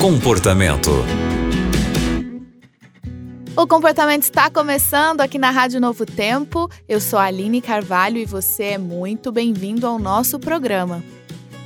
Comportamento. O comportamento está começando aqui na Rádio Novo Tempo. Eu sou a Aline Carvalho e você é muito bem-vindo ao nosso programa.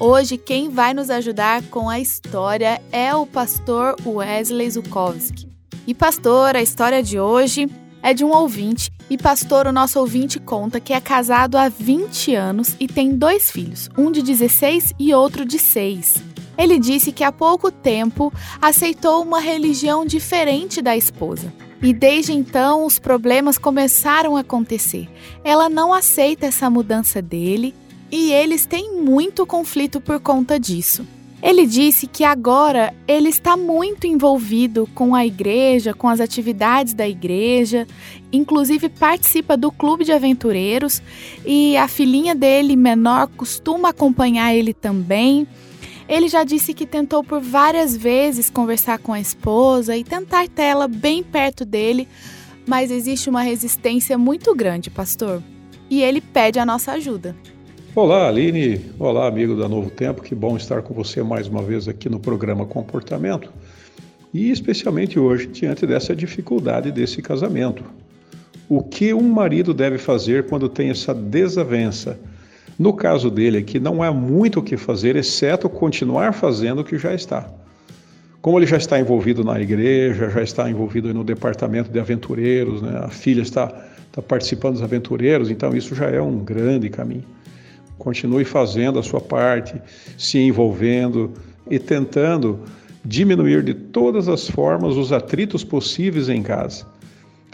Hoje, quem vai nos ajudar com a história é o pastor Wesley Zukowski. E, pastor, a história de hoje é de um ouvinte. E, pastor, o nosso ouvinte conta que é casado há 20 anos e tem dois filhos, um de 16 e outro de 6. Ele disse que há pouco tempo aceitou uma religião diferente da esposa. E desde então os problemas começaram a acontecer. Ela não aceita essa mudança dele e eles têm muito conflito por conta disso. Ele disse que agora ele está muito envolvido com a igreja, com as atividades da igreja, inclusive participa do clube de aventureiros e a filhinha dele, menor, costuma acompanhar ele também. Ele já disse que tentou por várias vezes conversar com a esposa e tentar ter ela bem perto dele, mas existe uma resistência muito grande, pastor. E ele pede a nossa ajuda. Olá, Aline. Olá, amigo da Novo Tempo. Que bom estar com você mais uma vez aqui no programa Comportamento. E especialmente hoje, diante dessa dificuldade desse casamento. O que um marido deve fazer quando tem essa desavença? No caso dele aqui, não há muito o que fazer, exceto continuar fazendo o que já está. Como ele já está envolvido na igreja, já está envolvido no departamento de aventureiros, né? a filha está, está participando dos aventureiros, então isso já é um grande caminho. Continue fazendo a sua parte, se envolvendo e tentando diminuir de todas as formas os atritos possíveis em casa.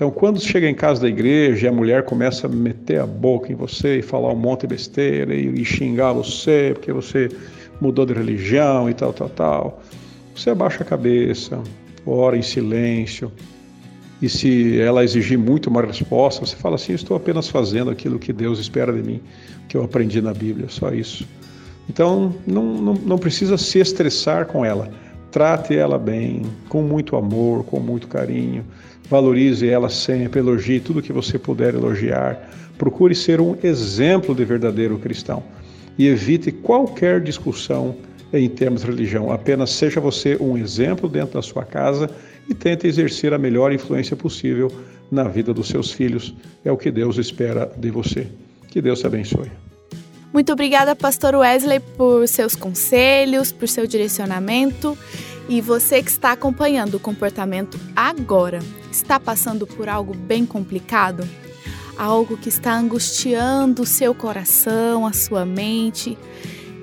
Então, quando chega em casa da igreja e a mulher começa a meter a boca em você e falar um monte de besteira e, e xingar você porque você mudou de religião e tal, tal, tal, você abaixa a cabeça, ora em silêncio. E se ela exigir muito uma resposta, você fala assim: estou apenas fazendo aquilo que Deus espera de mim, que eu aprendi na Bíblia, só isso. Então, não, não, não precisa se estressar com ela. Trate ela bem, com muito amor, com muito carinho Valorize ela sempre, elogie tudo que você puder elogiar. Procure ser um exemplo de verdadeiro cristão e evite qualquer discussão em termos de religião. Apenas seja você um exemplo dentro da sua casa e tente exercer a melhor influência possível na vida dos seus filhos. É o que Deus espera de você. Que Deus te abençoe. Muito obrigada, Pastor Wesley, por seus conselhos, por seu direcionamento. E você que está acompanhando o comportamento agora, está passando por algo bem complicado? Algo que está angustiando o seu coração, a sua mente?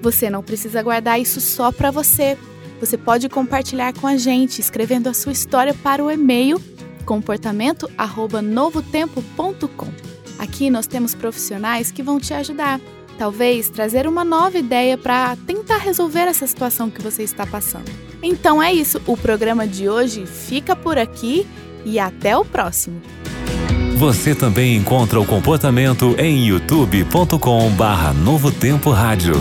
Você não precisa guardar isso só para você. Você pode compartilhar com a gente escrevendo a sua história para o e-mail comportamento@novotempo.com. Aqui nós temos profissionais que vão te ajudar. Talvez trazer uma nova ideia para tentar resolver essa situação que você está passando. Então é isso, o programa de hoje fica por aqui e até o próximo. Você também encontra o comportamento em youtube.com/barra Novo Tempo Rádio.